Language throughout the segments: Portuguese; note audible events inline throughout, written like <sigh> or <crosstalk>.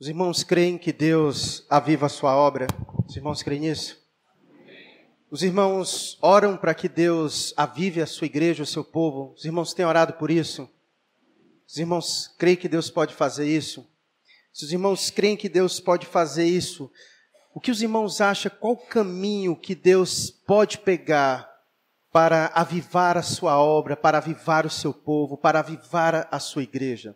Os irmãos creem que Deus aviva a sua obra? Os irmãos creem nisso? Os irmãos oram para que Deus avive a sua igreja, o seu povo. Os irmãos têm orado por isso? Os irmãos creem que Deus pode fazer isso? Se os irmãos creem que Deus pode fazer isso, o que os irmãos acham? Qual caminho que Deus pode pegar para avivar a sua obra, para avivar o seu povo, para avivar a sua igreja?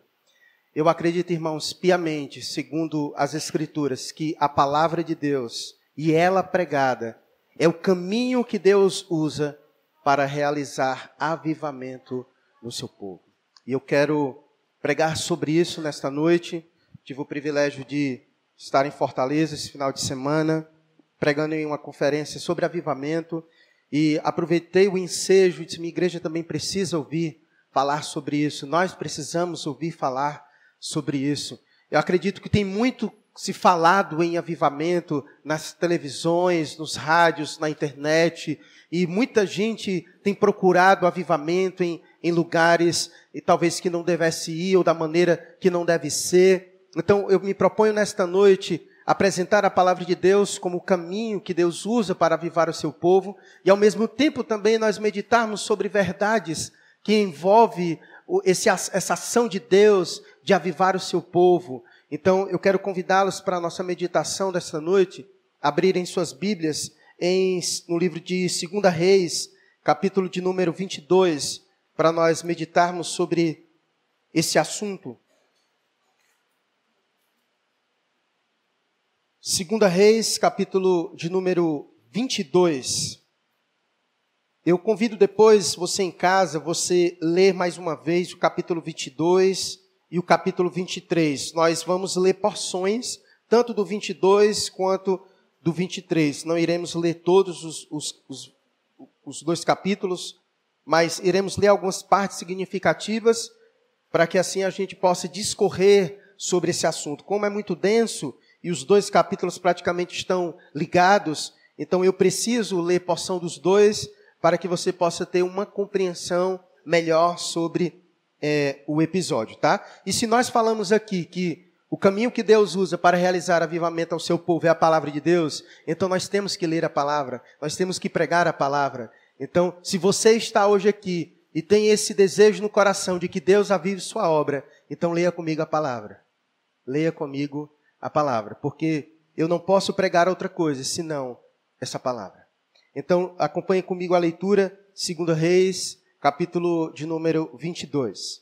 Eu acredito, irmãos, piamente, segundo as Escrituras, que a palavra de Deus e ela pregada é o caminho que Deus usa para realizar avivamento no seu povo. E eu quero pregar sobre isso nesta noite. Tive o privilégio de estar em Fortaleza esse final de semana, pregando em uma conferência sobre avivamento. E aproveitei o ensejo e disse: minha igreja também precisa ouvir falar sobre isso. Nós precisamos ouvir falar sobre isso. Eu acredito que tem muito se falado em avivamento nas televisões, nos rádios, na internet, e muita gente tem procurado avivamento em, em lugares e talvez que não devesse ir ou da maneira que não deve ser. Então eu me proponho nesta noite apresentar a palavra de Deus como o caminho que Deus usa para avivar o seu povo e ao mesmo tempo também nós meditarmos sobre verdades que envolve esse, essa ação de Deus de avivar o seu povo. Então, eu quero convidá-los para a nossa meditação desta noite, abrirem suas Bíblias em, no livro de 2 Reis, capítulo de número 22, para nós meditarmos sobre esse assunto. 2 Reis, capítulo de número 22. Eu convido depois você em casa, você ler mais uma vez o capítulo 22 e o capítulo 23. Nós vamos ler porções, tanto do 22 quanto do 23. Não iremos ler todos os, os, os, os dois capítulos, mas iremos ler algumas partes significativas para que assim a gente possa discorrer sobre esse assunto. Como é muito denso e os dois capítulos praticamente estão ligados, então eu preciso ler porção dos dois para que você possa ter uma compreensão melhor sobre é, o episódio, tá? E se nós falamos aqui que o caminho que Deus usa para realizar avivamento ao seu povo é a palavra de Deus, então nós temos que ler a palavra, nós temos que pregar a palavra. Então, se você está hoje aqui e tem esse desejo no coração de que Deus avive sua obra, então leia comigo a palavra. Leia comigo a palavra, porque eu não posso pregar outra coisa senão essa palavra. Então, acompanhe comigo a leitura, 2 Reis, capítulo de número 22.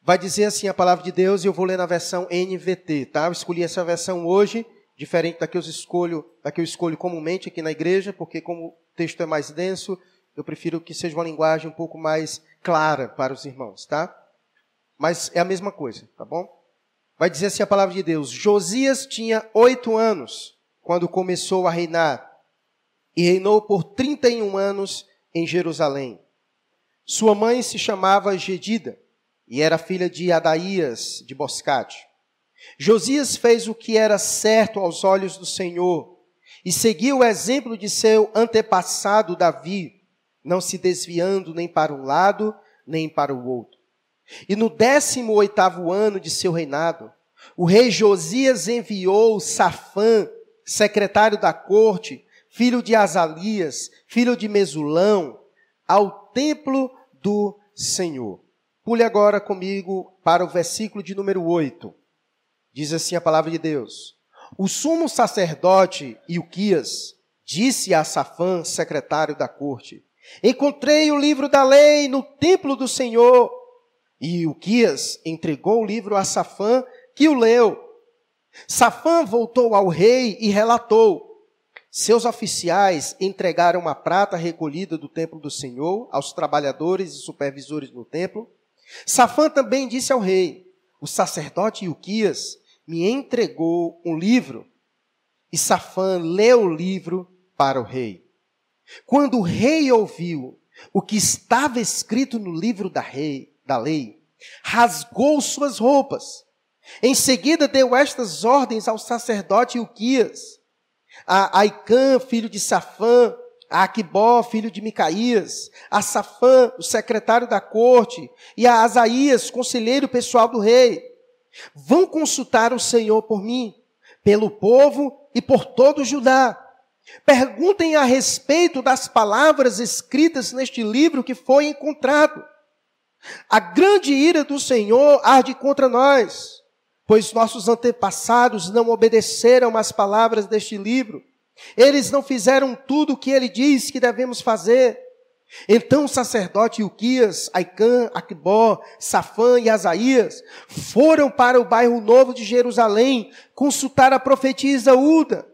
Vai dizer assim a palavra de Deus, e eu vou ler na versão NVT, tá? Eu escolhi essa versão hoje, diferente da que eu escolho, da que eu escolho comumente aqui na igreja, porque como o texto é mais denso, eu prefiro que seja uma linguagem um pouco mais clara para os irmãos, tá? Mas é a mesma coisa, tá bom? Vai dizer assim a palavra de Deus: Josias tinha oito anos quando começou a reinar, e reinou por 31 anos em Jerusalém. Sua mãe se chamava Gedida e era filha de Adaías de Boscate. Josias fez o que era certo aos olhos do Senhor e seguiu o exemplo de seu antepassado Davi, não se desviando nem para um lado nem para o outro. E no décimo oitavo ano de seu reinado, o rei Josias enviou Safã, secretário da corte, filho de Azalias, filho de Mesulão, ao templo do Senhor. Pule agora comigo para o versículo de número 8. Diz assim a palavra de Deus: O sumo sacerdote Ilquias disse a Safã, secretário da corte: Encontrei o livro da lei no templo do Senhor. E Ilquias entregou o livro a Safã, que o leu. Safã voltou ao rei e relatou: seus oficiais entregaram a prata recolhida do templo do Senhor aos trabalhadores e supervisores do templo. Safã também disse ao rei: O sacerdote Ilquias me entregou um livro. E Safã leu o livro para o rei. Quando o rei ouviu o que estava escrito no livro da, rei, da lei, rasgou suas roupas. Em seguida deu estas ordens ao sacerdote Ilquias a Aicã, filho de Safã, a Aquibó, filho de Micaías, a Safã, o secretário da corte, e a Asaías, conselheiro pessoal do rei. Vão consultar o Senhor por mim, pelo povo e por todo Judá. Perguntem a respeito das palavras escritas neste livro que foi encontrado. A grande ira do Senhor arde contra nós, pois nossos antepassados não obedeceram às palavras deste livro. Eles não fizeram tudo o que ele diz que devemos fazer. Então o sacerdote Ilquias, Aicã, Aquibó, Safã e Asaías foram para o bairro novo de Jerusalém consultar a profetisa Uda.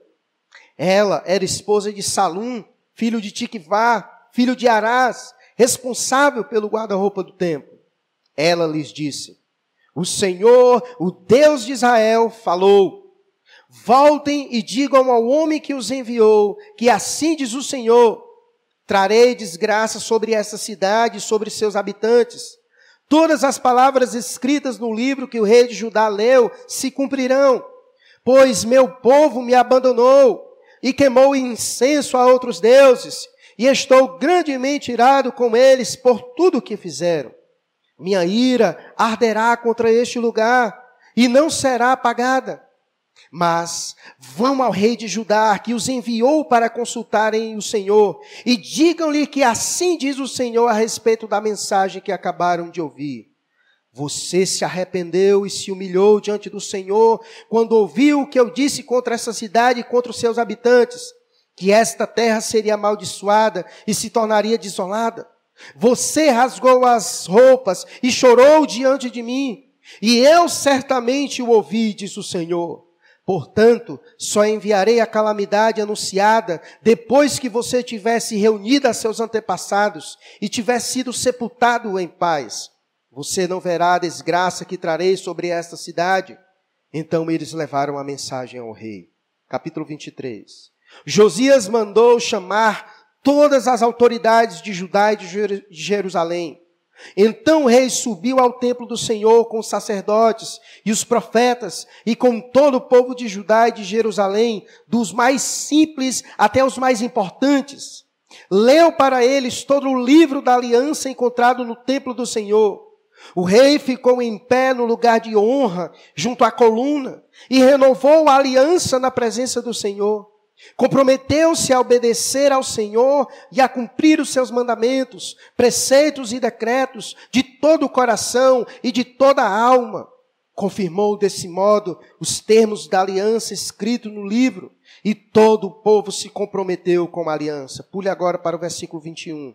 Ela era esposa de Salum, filho de Tiquivá, filho de Arás, responsável pelo guarda-roupa do templo. Ela lhes disse: O Senhor, o Deus de Israel, falou: Voltem e digam ao homem que os enviou, que assim diz o Senhor: Trarei desgraça sobre essa cidade e sobre seus habitantes. Todas as palavras escritas no livro que o rei de Judá leu se cumprirão, pois meu povo me abandonou e queimou incenso a outros deuses, e estou grandemente irado com eles por tudo o que fizeram. Minha ira arderá contra este lugar e não será apagada. Mas vão ao rei de Judá, que os enviou para consultarem o Senhor, e digam-lhe que assim diz o Senhor a respeito da mensagem que acabaram de ouvir. Você se arrependeu e se humilhou diante do Senhor quando ouviu o que eu disse contra essa cidade e contra os seus habitantes, que esta terra seria amaldiçoada e se tornaria desolada. Você rasgou as roupas e chorou diante de mim, e eu certamente o ouvi, diz o Senhor. Portanto, só enviarei a calamidade anunciada depois que você tivesse reunido a seus antepassados e tivesse sido sepultado em paz. Você não verá a desgraça que trarei sobre esta cidade. Então eles levaram a mensagem ao rei. Capítulo 23. Josias mandou chamar todas as autoridades de Judá e de Jerusalém então o rei subiu ao templo do Senhor com os sacerdotes e os profetas e com todo o povo de Judá e de Jerusalém, dos mais simples até os mais importantes. Leu para eles todo o livro da aliança encontrado no templo do Senhor. O rei ficou em pé no lugar de honra, junto à coluna, e renovou a aliança na presença do Senhor. Comprometeu-se a obedecer ao Senhor e a cumprir os seus mandamentos, preceitos e decretos de todo o coração e de toda a alma. Confirmou desse modo os termos da aliança escrito no livro, e todo o povo se comprometeu com a aliança. Pule agora para o versículo 21.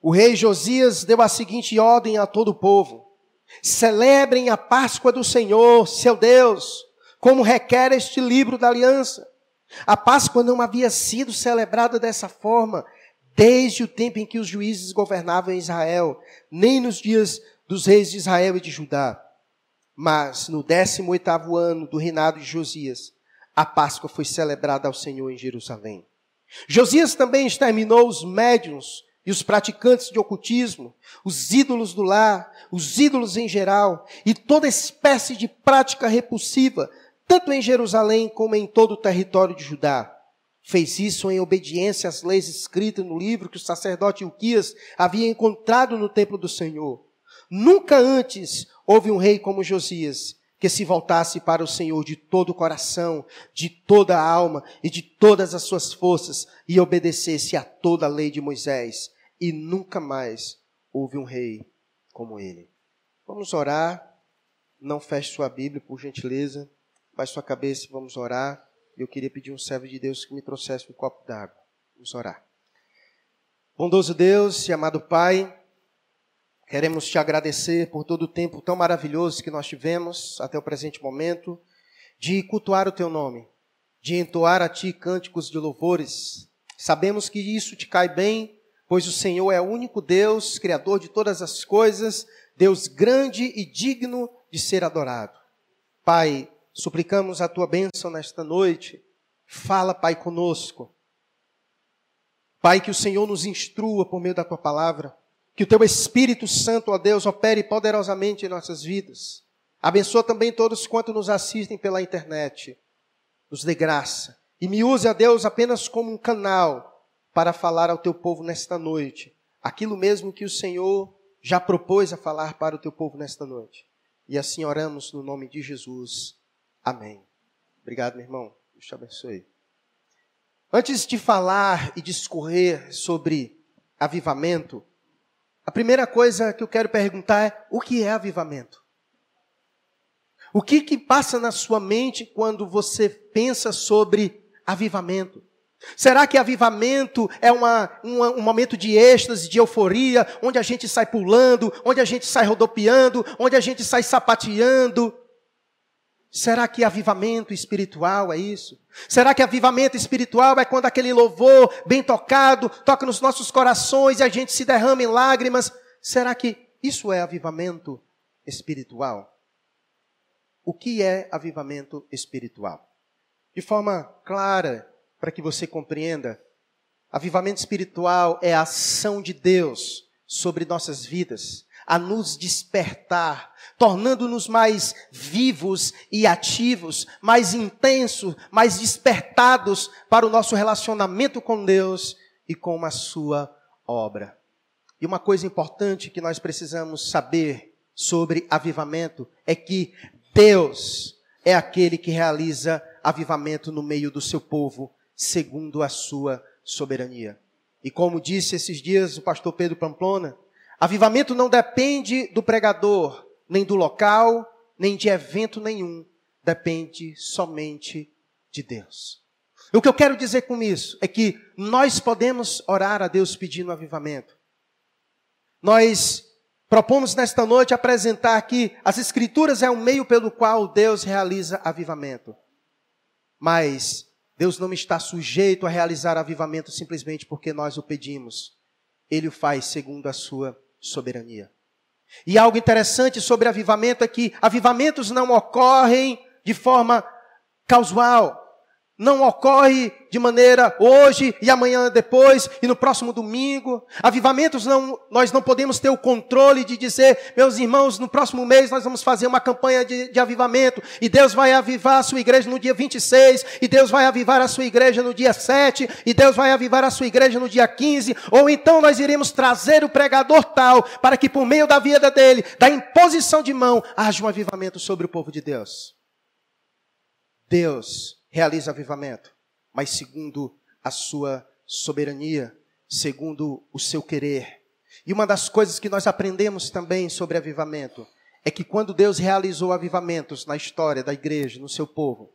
O rei Josias deu a seguinte ordem a todo o povo: Celebrem a Páscoa do Senhor, seu Deus como requer este livro da aliança. A Páscoa não havia sido celebrada dessa forma desde o tempo em que os juízes governavam Israel, nem nos dias dos reis de Israel e de Judá. Mas no 18º ano do reinado de Josias, a Páscoa foi celebrada ao Senhor em Jerusalém. Josias também exterminou os médiuns e os praticantes de ocultismo, os ídolos do lar, os ídolos em geral e toda espécie de prática repulsiva tanto em Jerusalém como em todo o território de Judá. Fez isso em obediência às leis escritas no livro que o sacerdote Ilquias havia encontrado no templo do Senhor. Nunca antes houve um rei como Josias que se voltasse para o Senhor de todo o coração, de toda a alma e de todas as suas forças e obedecesse a toda a lei de Moisés. E nunca mais houve um rei como ele. Vamos orar. Não feche sua Bíblia, por gentileza. Baixe sua cabeça vamos orar. Eu queria pedir um servo de Deus que me trouxesse um copo d'água. Vamos orar. Bondoso Deus e amado Pai, queremos te agradecer por todo o tempo tão maravilhoso que nós tivemos até o presente momento de cultuar o teu nome, de entoar a ti cânticos de louvores. Sabemos que isso te cai bem, pois o Senhor é o único Deus, criador de todas as coisas, Deus grande e digno de ser adorado. Pai, Suplicamos a tua bênção nesta noite. Fala, Pai, conosco. Pai, que o Senhor nos instrua por meio da tua palavra. Que o teu Espírito Santo, ó Deus, opere poderosamente em nossas vidas. Abençoa também todos quanto nos assistem pela internet. Nos dê graça. E me use, a Deus, apenas como um canal para falar ao teu povo nesta noite. Aquilo mesmo que o Senhor já propôs a falar para o teu povo nesta noite. E assim oramos no nome de Jesus. Amém. Obrigado, meu irmão. Deus te abençoe. Antes de falar e discorrer sobre avivamento, a primeira coisa que eu quero perguntar é: o que é avivamento? O que que passa na sua mente quando você pensa sobre avivamento? Será que avivamento é uma, uma, um momento de êxtase, de euforia, onde a gente sai pulando, onde a gente sai rodopiando, onde a gente sai sapateando? Será que avivamento espiritual é isso? Será que avivamento espiritual é quando aquele louvor bem tocado toca nos nossos corações e a gente se derrama em lágrimas? Será que isso é avivamento espiritual? O que é avivamento espiritual? De forma clara, para que você compreenda, avivamento espiritual é a ação de Deus sobre nossas vidas, a nos despertar, tornando-nos mais vivos e ativos, mais intensos, mais despertados para o nosso relacionamento com Deus e com a sua obra. E uma coisa importante que nós precisamos saber sobre avivamento é que Deus é aquele que realiza avivamento no meio do seu povo segundo a sua soberania. E como disse esses dias o pastor Pedro Pamplona, avivamento não depende do pregador, nem do local, nem de evento nenhum, depende somente de Deus. O que eu quero dizer com isso é que nós podemos orar a Deus pedindo avivamento. Nós propomos nesta noite apresentar que as Escrituras é o meio pelo qual Deus realiza avivamento. Mas Deus não está sujeito a realizar avivamento simplesmente porque nós o pedimos. Ele o faz segundo a sua soberania. E algo interessante sobre avivamento é que avivamentos não ocorrem de forma casual não ocorre de maneira hoje e amanhã depois e no próximo domingo. Avivamentos não, nós não podemos ter o controle de dizer, meus irmãos, no próximo mês nós vamos fazer uma campanha de, de avivamento e Deus vai avivar a sua igreja no dia 26 e Deus vai avivar a sua igreja no dia 7 e Deus vai avivar a sua igreja no dia 15 ou então nós iremos trazer o pregador tal para que por meio da vida dele, da imposição de mão, haja um avivamento sobre o povo de Deus. Deus realiza avivamento, mas segundo a sua soberania, segundo o seu querer. E uma das coisas que nós aprendemos também sobre avivamento é que quando Deus realizou avivamentos na história da igreja, no seu povo,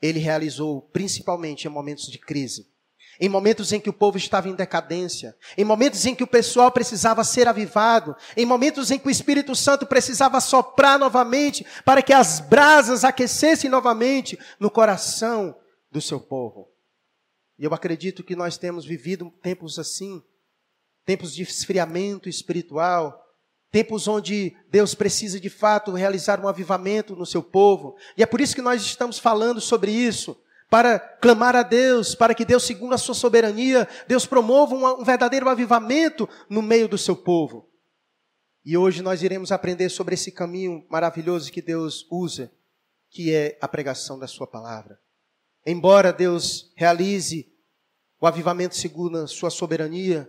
ele realizou principalmente em momentos de crise em momentos em que o povo estava em decadência, em momentos em que o pessoal precisava ser avivado, em momentos em que o Espírito Santo precisava soprar novamente para que as brasas aquecessem novamente no coração do seu povo. E eu acredito que nós temos vivido tempos assim, tempos de esfriamento espiritual, tempos onde Deus precisa de fato realizar um avivamento no seu povo. E é por isso que nós estamos falando sobre isso para clamar a Deus, para que Deus, segundo a sua soberania, Deus promova um, verdadeiro avivamento no meio do seu povo. E hoje nós iremos aprender sobre esse caminho maravilhoso que Deus usa, que é a pregação da sua palavra. Embora Deus realize o avivamento segundo a sua soberania,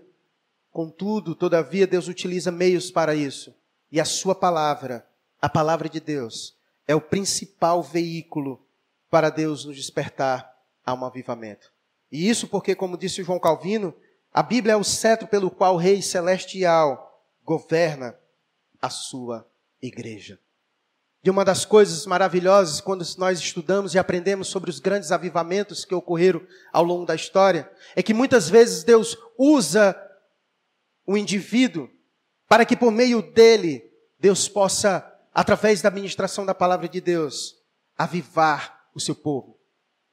contudo, todavia, Deus utiliza meios para isso. E a sua palavra, a palavra de Deus, é o principal veículo para Deus nos despertar a um avivamento. E isso porque, como disse João Calvino, a Bíblia é o cetro pelo qual o Rei Celestial governa a sua igreja. E uma das coisas maravilhosas quando nós estudamos e aprendemos sobre os grandes avivamentos que ocorreram ao longo da história, é que muitas vezes Deus usa o indivíduo para que por meio dele Deus possa, através da ministração da palavra de Deus, avivar o seu povo.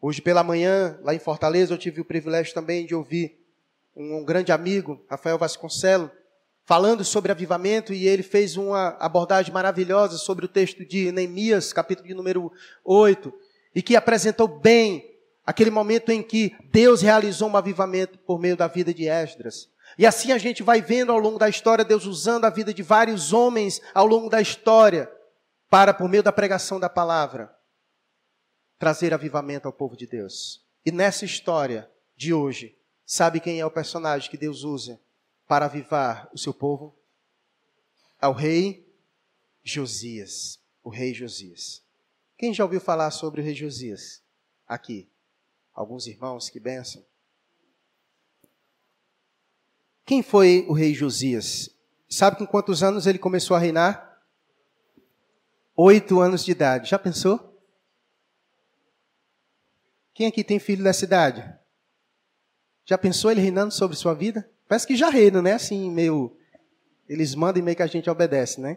Hoje pela manhã, lá em Fortaleza, eu tive o privilégio também de ouvir um, grande amigo, Rafael Vasconcelos, falando sobre avivamento e ele fez uma abordagem maravilhosa sobre o texto de Neemias, capítulo de número 8, e que apresentou bem aquele momento em que Deus realizou um avivamento por meio da vida de Esdras. E assim a gente vai vendo ao longo da história Deus usando a vida de vários homens ao longo da história para, por meio da pregação da palavra, trazer avivamento ao povo de Deus. E nessa história de hoje, sabe quem é o personagem que Deus usa para avivar o seu povo? ao rei Josias. O rei Josias. Quem já ouviu falar sobre o rei Josias? Aqui. Alguns irmãos, que benção. Quem foi o rei Josias? Sabe com quantos anos ele começou a reinar? Oito anos de idade. Já pensou? Quem aqui tem filho dessa idade? Já pensou ele reinando sobre sua vida? Parece que já reina, né? Assim, meio. Eles mandam e meio que a gente obedece, né?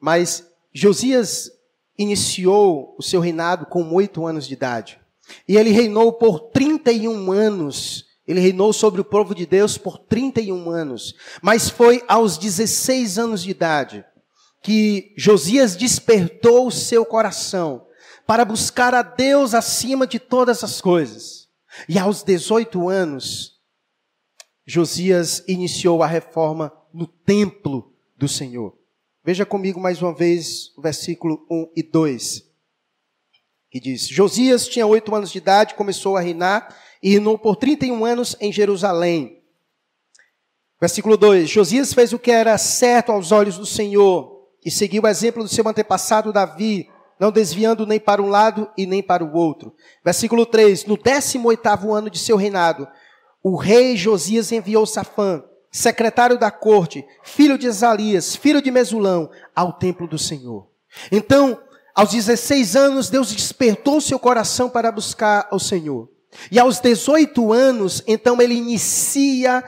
Mas Josias iniciou o seu reinado com oito anos de idade. E ele reinou por 31 anos. Ele reinou sobre o povo de Deus por 31 anos. Mas foi aos 16 anos de idade que Josias despertou o seu coração para buscar a Deus acima de todas as coisas. E aos 18 anos, Josias iniciou a reforma no templo do Senhor. Veja comigo mais uma vez o versículo 1 e 2, que diz: Josias tinha oito anos de idade, começou a reinar e reinou por 31 anos em Jerusalém. Versículo 2: Josias fez o que era certo aos olhos do Senhor e seguiu o exemplo do seu antepassado Davi, não desviando nem para um lado e nem para o outro. Versículo 3: No 18 ano de seu reinado, o rei Josias enviou Safã, secretário da corte, filho de Ezalias, filho de Mesulão, ao templo do Senhor. Então, aos 16 anos, Deus despertou seu coração para buscar o Senhor. E aos 18 anos, então ele inicia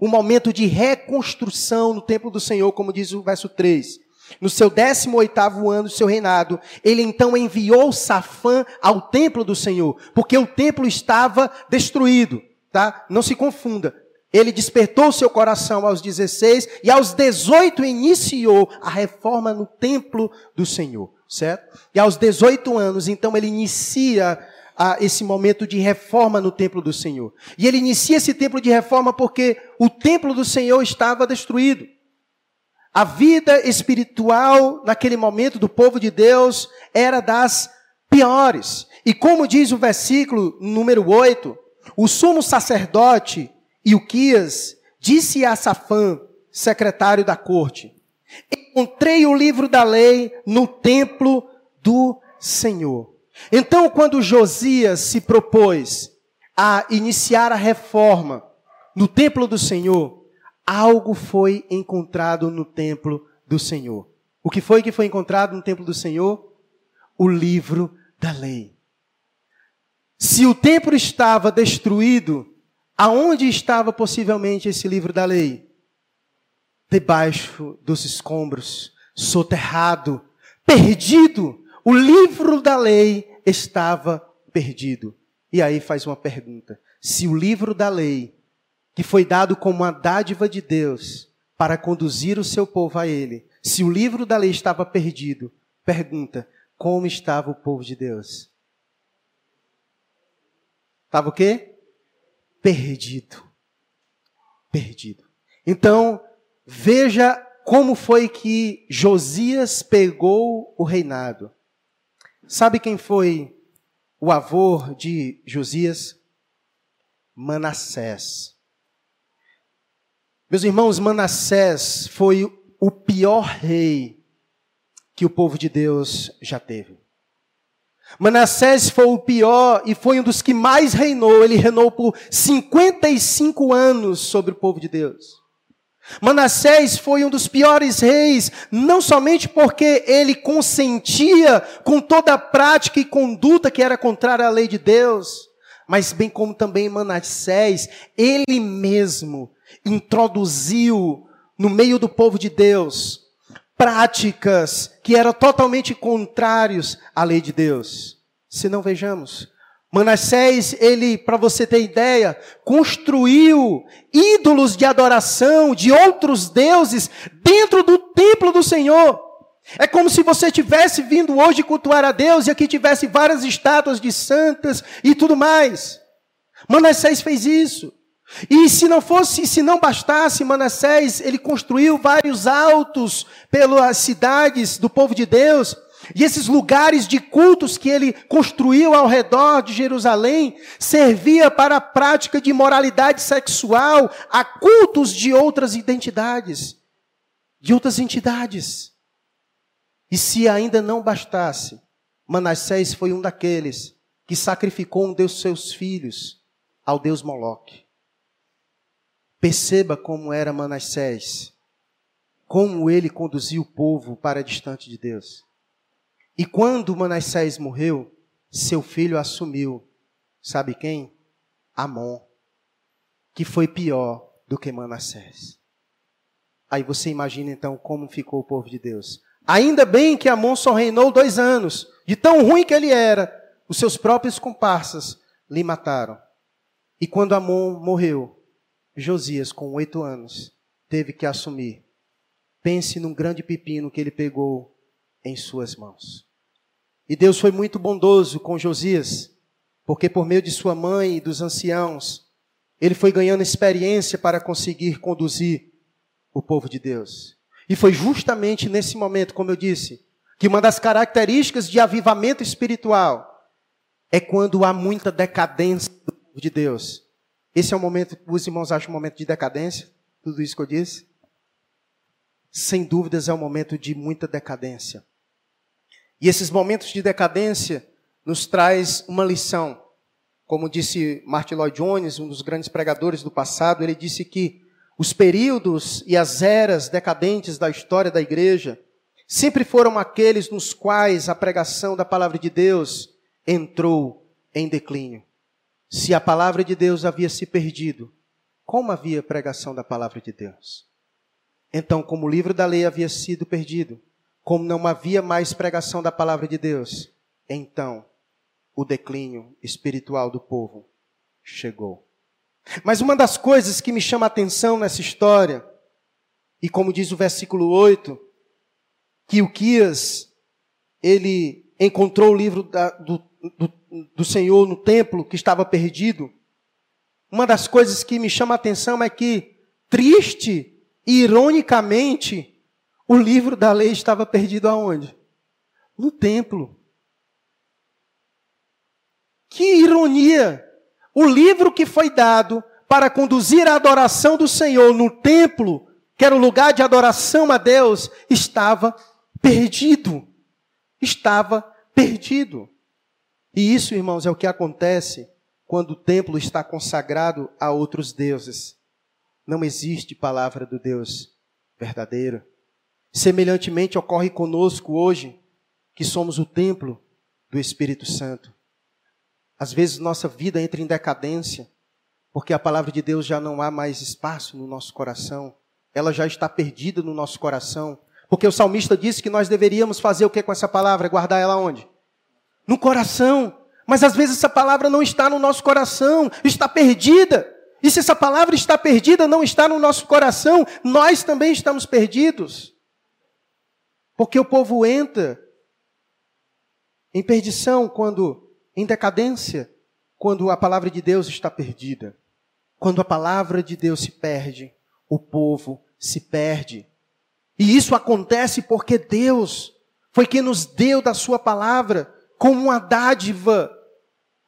um momento de reconstrução no templo do Senhor, como diz o verso 3. No seu 18º ano do seu reinado, ele então enviou Safã ao templo do Senhor, porque o templo estava destruído, tá? Não se confunda. Ele despertou seu coração aos 16 e aos 18 iniciou a reforma no templo do Senhor, certo? E aos 18 anos, então ele inicia a, esse momento de reforma no templo do Senhor. E ele inicia esse templo de reforma porque o templo do Senhor estava destruído. A vida espiritual naquele momento do povo de Deus era das piores. E como diz o versículo número 8, o sumo sacerdote Ilquias disse a Safã, secretário da corte: Encontrei o livro da lei no templo do Senhor. Então, quando Josias se propôs a iniciar a reforma no templo do Senhor, algo foi encontrado no templo do Senhor. O que foi que foi encontrado no templo do Senhor? O livro da lei. Se o templo estava destruído, Aonde estava possivelmente esse livro da lei? Debaixo dos escombros, soterrado, perdido. O livro da lei estava perdido. E aí faz uma pergunta: se o livro da lei, que foi dado como uma dádiva de Deus para conduzir o seu povo a ele, se o livro da lei estava perdido, pergunta: como estava o povo de Deus? Estava o quê? perdido. Perdido. Então, veja como foi que Josias pegou o reinado. Sabe quem foi o avô de Josias? Manassés. Meus irmãos, Manassés foi o pior rei que o povo de Deus já teve. Manassés foi o pior e foi um dos que mais reinou. Ele reinou por 55 anos sobre o povo de Deus. Manassés foi um dos piores reis, não somente porque ele consentia com toda a prática e conduta que era contrária à lei de Deus, mas bem como também Manassés, ele mesmo introduziu no meio do povo de Deus práticas que eram totalmente contrários à lei de Deus. Se não vejamos, Manassés, ele, para você ter ideia, construiu ídolos de adoração de outros deuses dentro do templo do Senhor. É como se você tivesse vindo hoje cultuar a Deus e aqui tivesse várias estátuas de santas e tudo mais. Manassés fez isso. E se não fosse, se não bastasse, Manassés, ele construiu vários altos pelas cidades do povo de Deus, e esses lugares de cultos que ele construiu ao redor de Jerusalém servia para a prática de moralidade sexual, a cultos de outras identidades. de outras entidades. E se ainda não bastasse, Manassés foi um daqueles que sacrificou um dos seus filhos ao deus Moloque. Perceba como era Manassés, como ele conduziu o povo para distante de Deus. E quando Manassés morreu, seu filho assumiu, sabe quem? Amon, que foi pior do que Manassés. Aí você imagina então como ficou o povo de Deus. Ainda bem que Amon só reinou dois anos, de tão ruim que ele era, os seus próprios comparsas lhe mataram. E quando Amon morreu, Josias, com oito anos, teve que assumir. Pense num grande pepino que ele pegou em suas mãos. E Deus foi muito bondoso com Josias, porque por meio de sua mãe e dos anciãos, ele foi ganhando experiência para conseguir conduzir o povo de Deus. E foi justamente nesse momento, como eu disse, que uma das características de avivamento espiritual é quando há muita decadência do povo de Deus. Esse é o momento, os irmãos acham um momento de decadência? Tudo isso que eu disse? Sem dúvidas é um momento de muita decadência. E esses momentos de decadência nos traz uma lição. Como disse Martin Lloyd Jones, um dos grandes pregadores do passado, ele disse que os períodos e as eras decadentes da história da igreja sempre foram aqueles nos quais a pregação da palavra de Deus entrou em declínio. Se a palavra de Deus havia se perdido, como havia pregação da palavra de Deus? Então, como o livro da lei havia sido perdido, como não havia mais pregação da palavra de Deus, então o declínio espiritual do povo chegou. Mas uma das coisas que me chama a atenção nessa história, e como diz o versículo 8, que o Quias, ele encontrou o livro da, do, do, do Senhor no templo que estava perdido, uma das coisas que me chama a atenção é que, triste e ironicamente, o livro da lei estava perdido aonde? No templo. Que ironia! O livro que foi dado para conduzir a adoração do Senhor no templo, que era o lugar de adoração a Deus, estava perdido. Estava perdido. E isso, irmãos, é o que acontece quando o templo está consagrado a outros deuses. Não existe palavra do Deus verdadeiro. Semelhantemente ocorre conosco hoje, que somos o templo do Espírito Santo. Às vezes nossa vida entra em decadência, porque a palavra de Deus já não há mais espaço no nosso coração, ela já está perdida no nosso coração, porque o salmista disse que nós deveríamos fazer o que com essa palavra? Guardar ela onde? No coração. Mas às vezes essa palavra não está no nosso coração, está perdida. E se essa palavra está perdida, não está no nosso coração, nós também estamos perdidos. Porque o povo entra em perdição quando, em decadência, quando a palavra de Deus está perdida. Quando a palavra de Deus se perde, o povo se perde. E isso acontece porque Deus foi quem nos deu da sua palavra como uma dádiva,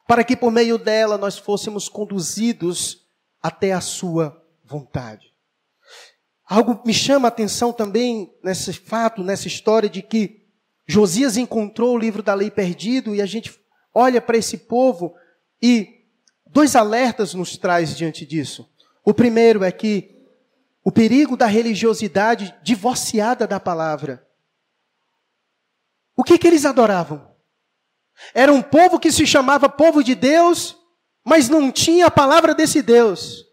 para que por meio dela nós fôssemos conduzidos até a sua vontade. Algo me chama a atenção também nesse fato, nessa história de que Josias encontrou o livro da lei perdido e a gente olha para esse povo e dois alertas nos traz diante disso. O primeiro é que o perigo da religiosidade divorciada da palavra. O que, que eles adoravam? Era um povo que se chamava povo de Deus, mas não tinha a palavra desse Deus.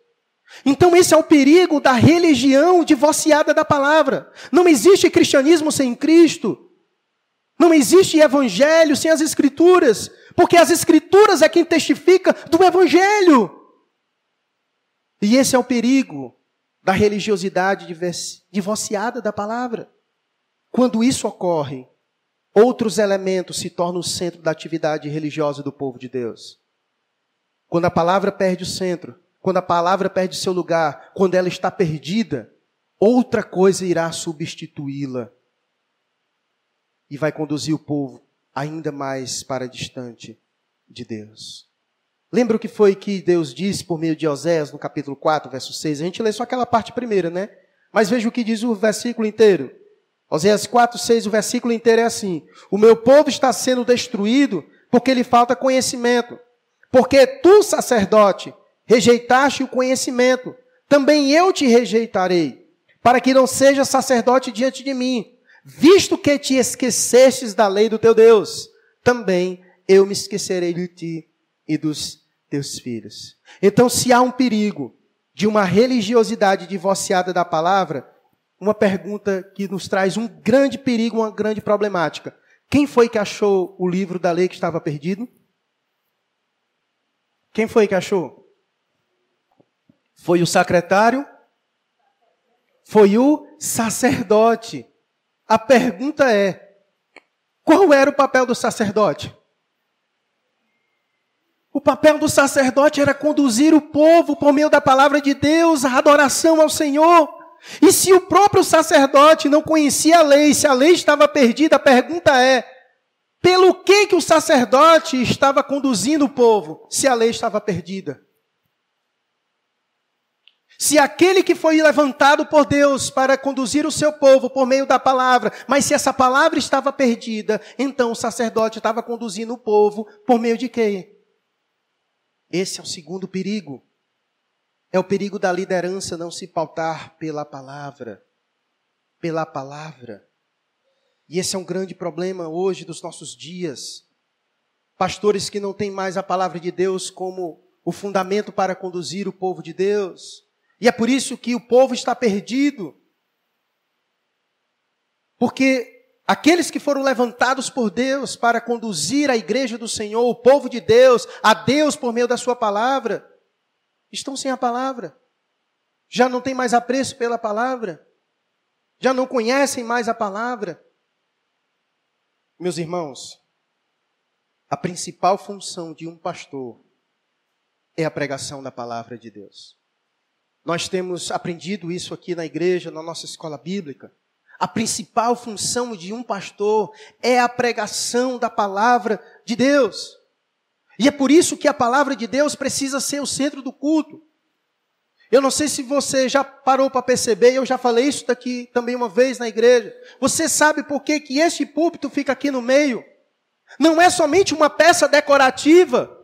Então, esse é o perigo da religião divorciada da palavra. Não existe cristianismo sem Cristo. Não existe evangelho sem as Escrituras. Porque as Escrituras é quem testifica do evangelho. E esse é o perigo da religiosidade divorciada da palavra. Quando isso ocorre, outros elementos se tornam o centro da atividade religiosa do povo de Deus. Quando a palavra perde o centro, quando a palavra perde seu lugar, quando ela está perdida, outra coisa irá substituí-la e vai conduzir o povo ainda mais para distante de Deus. Lembra o que foi que Deus disse por meio de Oséias no capítulo 4, verso 6? A gente lê só aquela parte primeira, né? Mas veja o que diz o versículo inteiro. Oséias 4, 6, o versículo inteiro é assim: O meu povo está sendo destruído porque lhe falta conhecimento. Porque tu, sacerdote, rejeitaste o conhecimento, também eu te rejeitarei, para que não seja sacerdote diante de mim. Visto que te esquecestes da lei do teu Deus, também eu me esquecerei de ti e dos teus filhos. Então, se há um perigo de uma religiosidade divorciada da palavra, uma pergunta que nos traz um grande perigo, uma grande problemática. Quem foi que achou o livro da lei que estava perdido? Quem foi que achou? Foi o secretário? Foi o sacerdote. A pergunta é: qual era o papel do sacerdote? O papel do sacerdote era conduzir o povo por meio da palavra de Deus à adoração ao Senhor. E se o próprio sacerdote não conhecia a lei, se a lei estava perdida, a pergunta é: pelo que que o sacerdote estava conduzindo o povo, se a lei estava perdida? Se aquele que foi levantado por Deus para conduzir o seu povo por meio da palavra, mas se essa palavra estava perdida, então o sacerdote estava conduzindo o povo por meio de quê? Esse é o segundo perigo. É o perigo da liderança não se pautar pela palavra. Pela palavra. E esse é um grande problema hoje dos nossos dias. Pastores que não têm mais a palavra de Deus como o fundamento para conduzir o povo de Deus. E é por isso que o povo está perdido. Porque aqueles que foram levantados por Deus para conduzir a igreja do Senhor, o povo de Deus, a Deus por meio da sua palavra, estão sem a palavra. Já não têm mais apreço pela palavra. Já não conhecem mais a palavra. Meus irmãos, a principal função de um pastor é a pregação da palavra de Deus. Nós temos aprendido isso aqui na igreja, na nossa escola bíblica. A principal função de um pastor é a pregação da palavra de Deus. E é por isso que a palavra de Deus precisa ser o centro do culto. Eu não sei se você já parou para perceber, eu já falei isso daqui também uma vez na igreja. Você sabe por que, que este púlpito fica aqui no meio? Não é somente uma peça decorativa,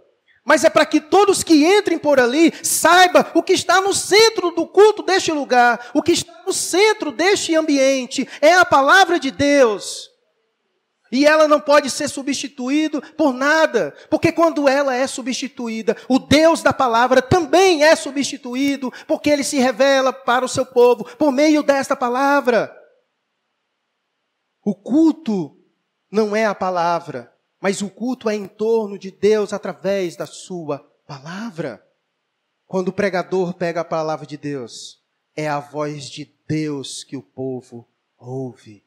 mas é para que todos que entrem por ali saibam o que está no centro do culto deste lugar, o que está no centro deste ambiente, é a palavra de Deus. E ela não pode ser substituída por nada, porque quando ela é substituída, o Deus da palavra também é substituído, porque ele se revela para o seu povo por meio desta palavra. O culto não é a palavra, mas o culto é em torno de Deus através da sua palavra. Quando o pregador pega a palavra de Deus, é a voz de Deus que o povo ouve.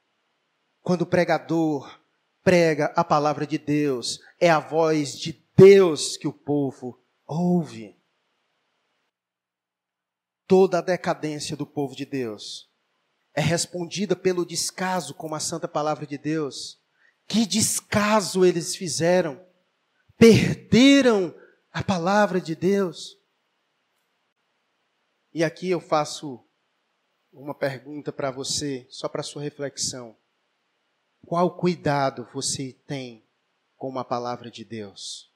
Quando o pregador prega a palavra de Deus, é a voz de Deus que o povo ouve. Toda a decadência do povo de Deus é respondida pelo descaso com a santa palavra de Deus. Que descaso eles fizeram! Perderam a palavra de Deus. E aqui eu faço uma pergunta para você, só para sua reflexão. Qual cuidado você tem com a palavra de Deus?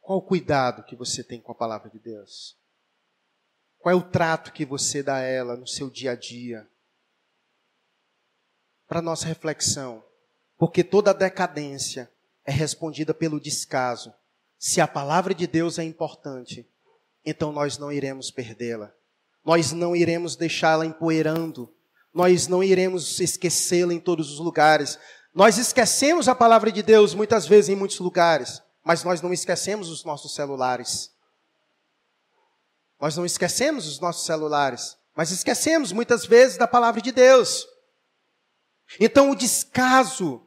Qual cuidado que você tem com a palavra de Deus? Qual é o trato que você dá a ela no seu dia a dia? Para nossa reflexão, porque toda decadência é respondida pelo descaso. Se a palavra de Deus é importante, então nós não iremos perdê-la. Nós não iremos deixá-la empoeirando nós não iremos esquecê-la em todos os lugares. Nós esquecemos a palavra de Deus muitas vezes em muitos lugares, mas nós não esquecemos os nossos celulares. Nós não esquecemos os nossos celulares, mas esquecemos muitas vezes da palavra de Deus. Então, o descaso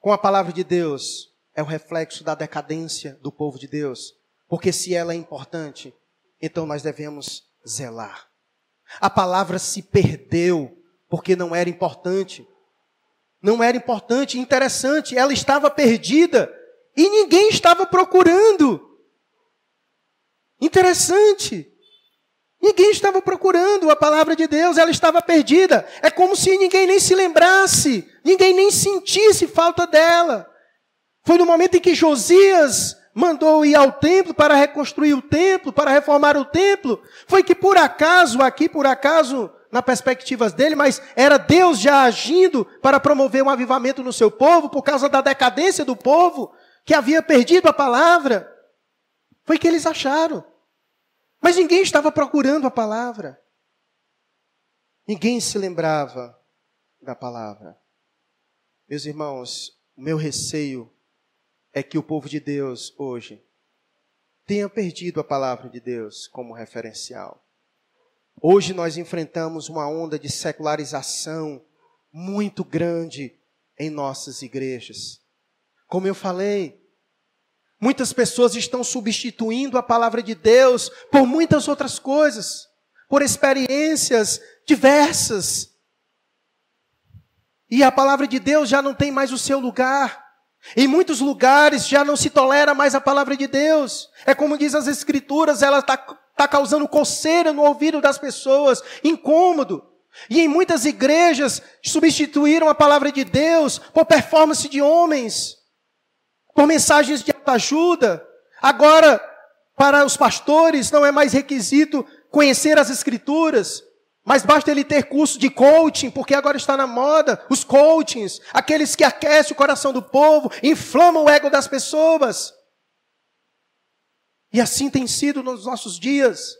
com a palavra de Deus é o reflexo da decadência do povo de Deus, porque se ela é importante, então nós devemos zelar. A palavra se perdeu porque não era importante. Não era importante, interessante, ela estava perdida e ninguém estava procurando. Interessante. Ninguém estava procurando a palavra de Deus, ela estava perdida. É como se ninguém nem se lembrasse, ninguém nem sentisse falta dela. Foi no momento em que Josias mandou ir ao templo para reconstruir o templo, para reformar o templo. Foi que por acaso, aqui por acaso, na perspectiva dele, mas era Deus já agindo para promover um avivamento no seu povo, por causa da decadência do povo, que havia perdido a palavra. Foi que eles acharam. Mas ninguém estava procurando a palavra. Ninguém se lembrava da palavra. Meus irmãos, o meu receio é que o povo de Deus hoje tenha perdido a palavra de Deus como referencial. Hoje nós enfrentamos uma onda de secularização muito grande em nossas igrejas. Como eu falei, Muitas pessoas estão substituindo a palavra de Deus por muitas outras coisas, por experiências diversas. E a palavra de Deus já não tem mais o seu lugar. Em muitos lugares já não se tolera mais a palavra de Deus. É como diz as Escrituras, ela está tá causando coceira no ouvido das pessoas, incômodo. E em muitas igrejas substituíram a palavra de Deus por performance de homens por mensagens de ajuda. Agora, para os pastores, não é mais requisito conhecer as Escrituras, mas basta ele ter curso de coaching, porque agora está na moda, os coachings, aqueles que aquecem o coração do povo, inflamam o ego das pessoas. E assim tem sido nos nossos dias.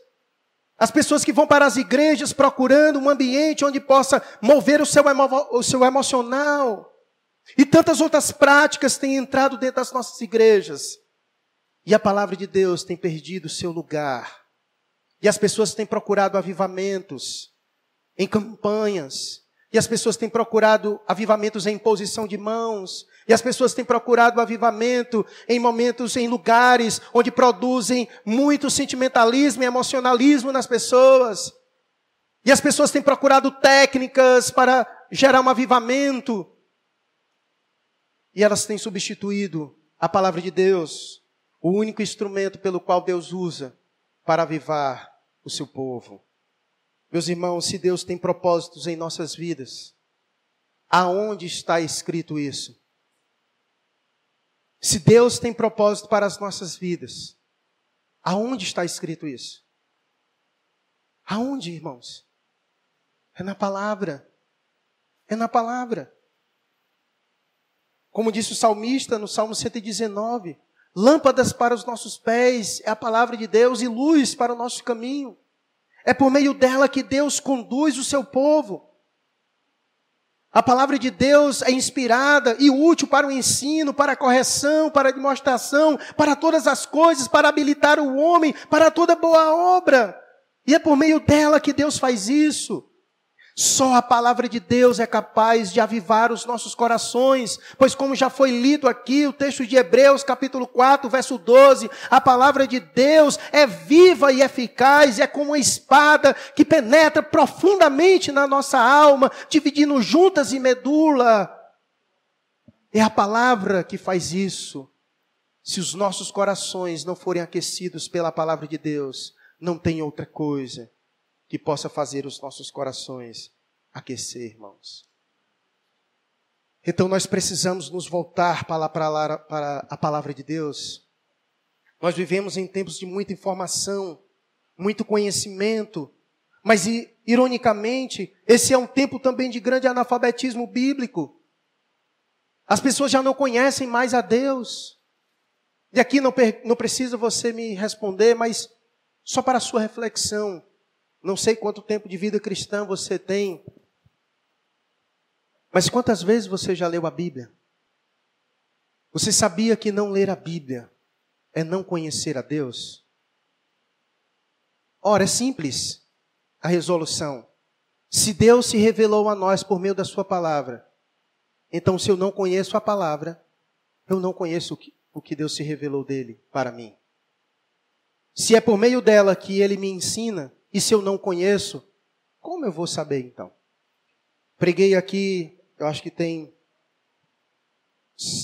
As pessoas que vão para as igrejas procurando um ambiente onde possa mover o seu, emo o seu emocional, e tantas outras práticas têm entrado dentro das nossas igrejas. E a palavra de Deus tem perdido seu lugar. E as pessoas têm procurado avivamentos em campanhas. E as pessoas têm procurado avivamentos em posição de mãos. E as pessoas têm procurado avivamento em momentos, em lugares onde produzem muito sentimentalismo e emocionalismo nas pessoas. E as pessoas têm procurado técnicas para gerar um avivamento. E elas têm substituído a palavra de Deus, o único instrumento pelo qual Deus usa para avivar o seu povo. Meus irmãos, se Deus tem propósitos em nossas vidas, aonde está escrito isso? Se Deus tem propósito para as nossas vidas, aonde está escrito isso? Aonde, irmãos? É na palavra. É na palavra. Como disse o salmista no Salmo 119, lâmpadas para os nossos pés é a palavra de Deus e luz para o nosso caminho. É por meio dela que Deus conduz o seu povo. A palavra de Deus é inspirada e útil para o ensino, para a correção, para a demonstração, para todas as coisas, para habilitar o homem, para toda boa obra. E é por meio dela que Deus faz isso. Só a palavra de Deus é capaz de avivar os nossos corações, pois como já foi lido aqui, o texto de Hebreus, capítulo 4, verso 12, a palavra de Deus é viva e eficaz, é como uma espada que penetra profundamente na nossa alma, dividindo juntas e medula. É a palavra que faz isso. Se os nossos corações não forem aquecidos pela palavra de Deus, não tem outra coisa que possa fazer os nossos corações aquecer, irmãos. Então nós precisamos nos voltar para, a palavra de Deus. Nós vivemos em tempos de muita informação, muito conhecimento, mas ironicamente, esse é um tempo também de grande analfabetismo bíblico. As pessoas já não conhecem mais a Deus. E aqui não, não precisa você me responder, mas só para a sua reflexão. Não sei quanto tempo de vida cristã você tem, mas quantas vezes você já leu a Bíblia? Você sabia que não ler a Bíblia é não conhecer a Deus? Ora, é simples a resolução. Se Deus se revelou a nós por meio da Sua palavra, então se eu não conheço a palavra, eu não conheço o que, o que Deus se revelou dele para mim. Se é por meio dela que ele me ensina, e se eu não conheço, como eu vou saber então? Preguei aqui, eu acho que tem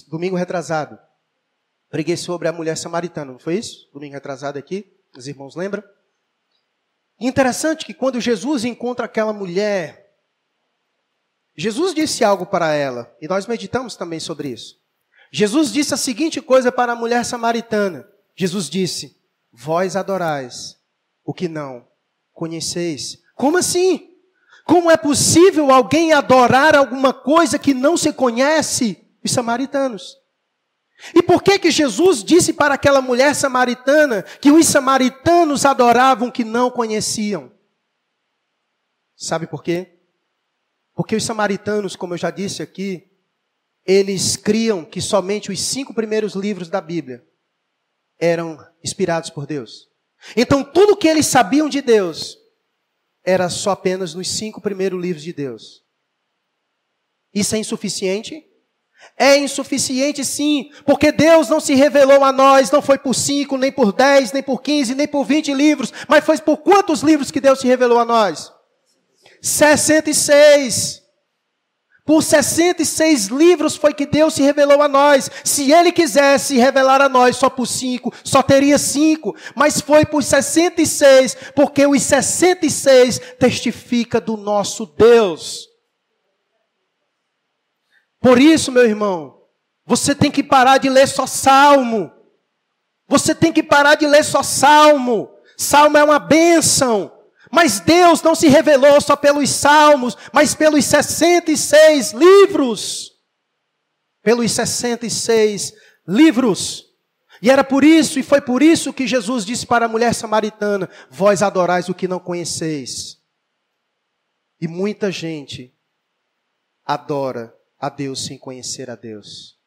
domingo retrasado. Preguei sobre a mulher samaritana, não foi isso? Domingo retrasado aqui, os irmãos lembram? Interessante que quando Jesus encontra aquela mulher, Jesus disse algo para ela, e nós meditamos também sobre isso. Jesus disse a seguinte coisa para a mulher samaritana: Jesus disse: Vós adorais o que não conheceis. Como assim? Como é possível alguém adorar alguma coisa que não se conhece? Os samaritanos. E por que que Jesus disse para aquela mulher samaritana que os samaritanos adoravam que não conheciam? Sabe por quê? Porque os samaritanos, como eu já disse aqui, eles criam que somente os cinco primeiros livros da Bíblia eram inspirados por Deus. Então tudo que eles sabiam de Deus era só apenas nos cinco primeiros livros de Deus. Isso é insuficiente? É insuficiente sim, porque Deus não se revelou a nós, não foi por cinco, nem por dez, nem por quinze, nem por vinte livros, mas foi por quantos livros que Deus se revelou a nós? 66. Por 66 livros foi que Deus se revelou a nós. Se Ele quisesse revelar a nós só por cinco, só teria cinco. Mas foi por 66, porque os 66 testifica do nosso Deus. Por isso, meu irmão, você tem que parar de ler só salmo. Você tem que parar de ler só salmo. Salmo é uma bênção. Mas Deus não se revelou só pelos salmos, mas pelos 66 livros. Pelos 66 livros. E era por isso, e foi por isso que Jesus disse para a mulher samaritana: Vós adorais o que não conheceis. E muita gente adora a Deus sem conhecer a Deus.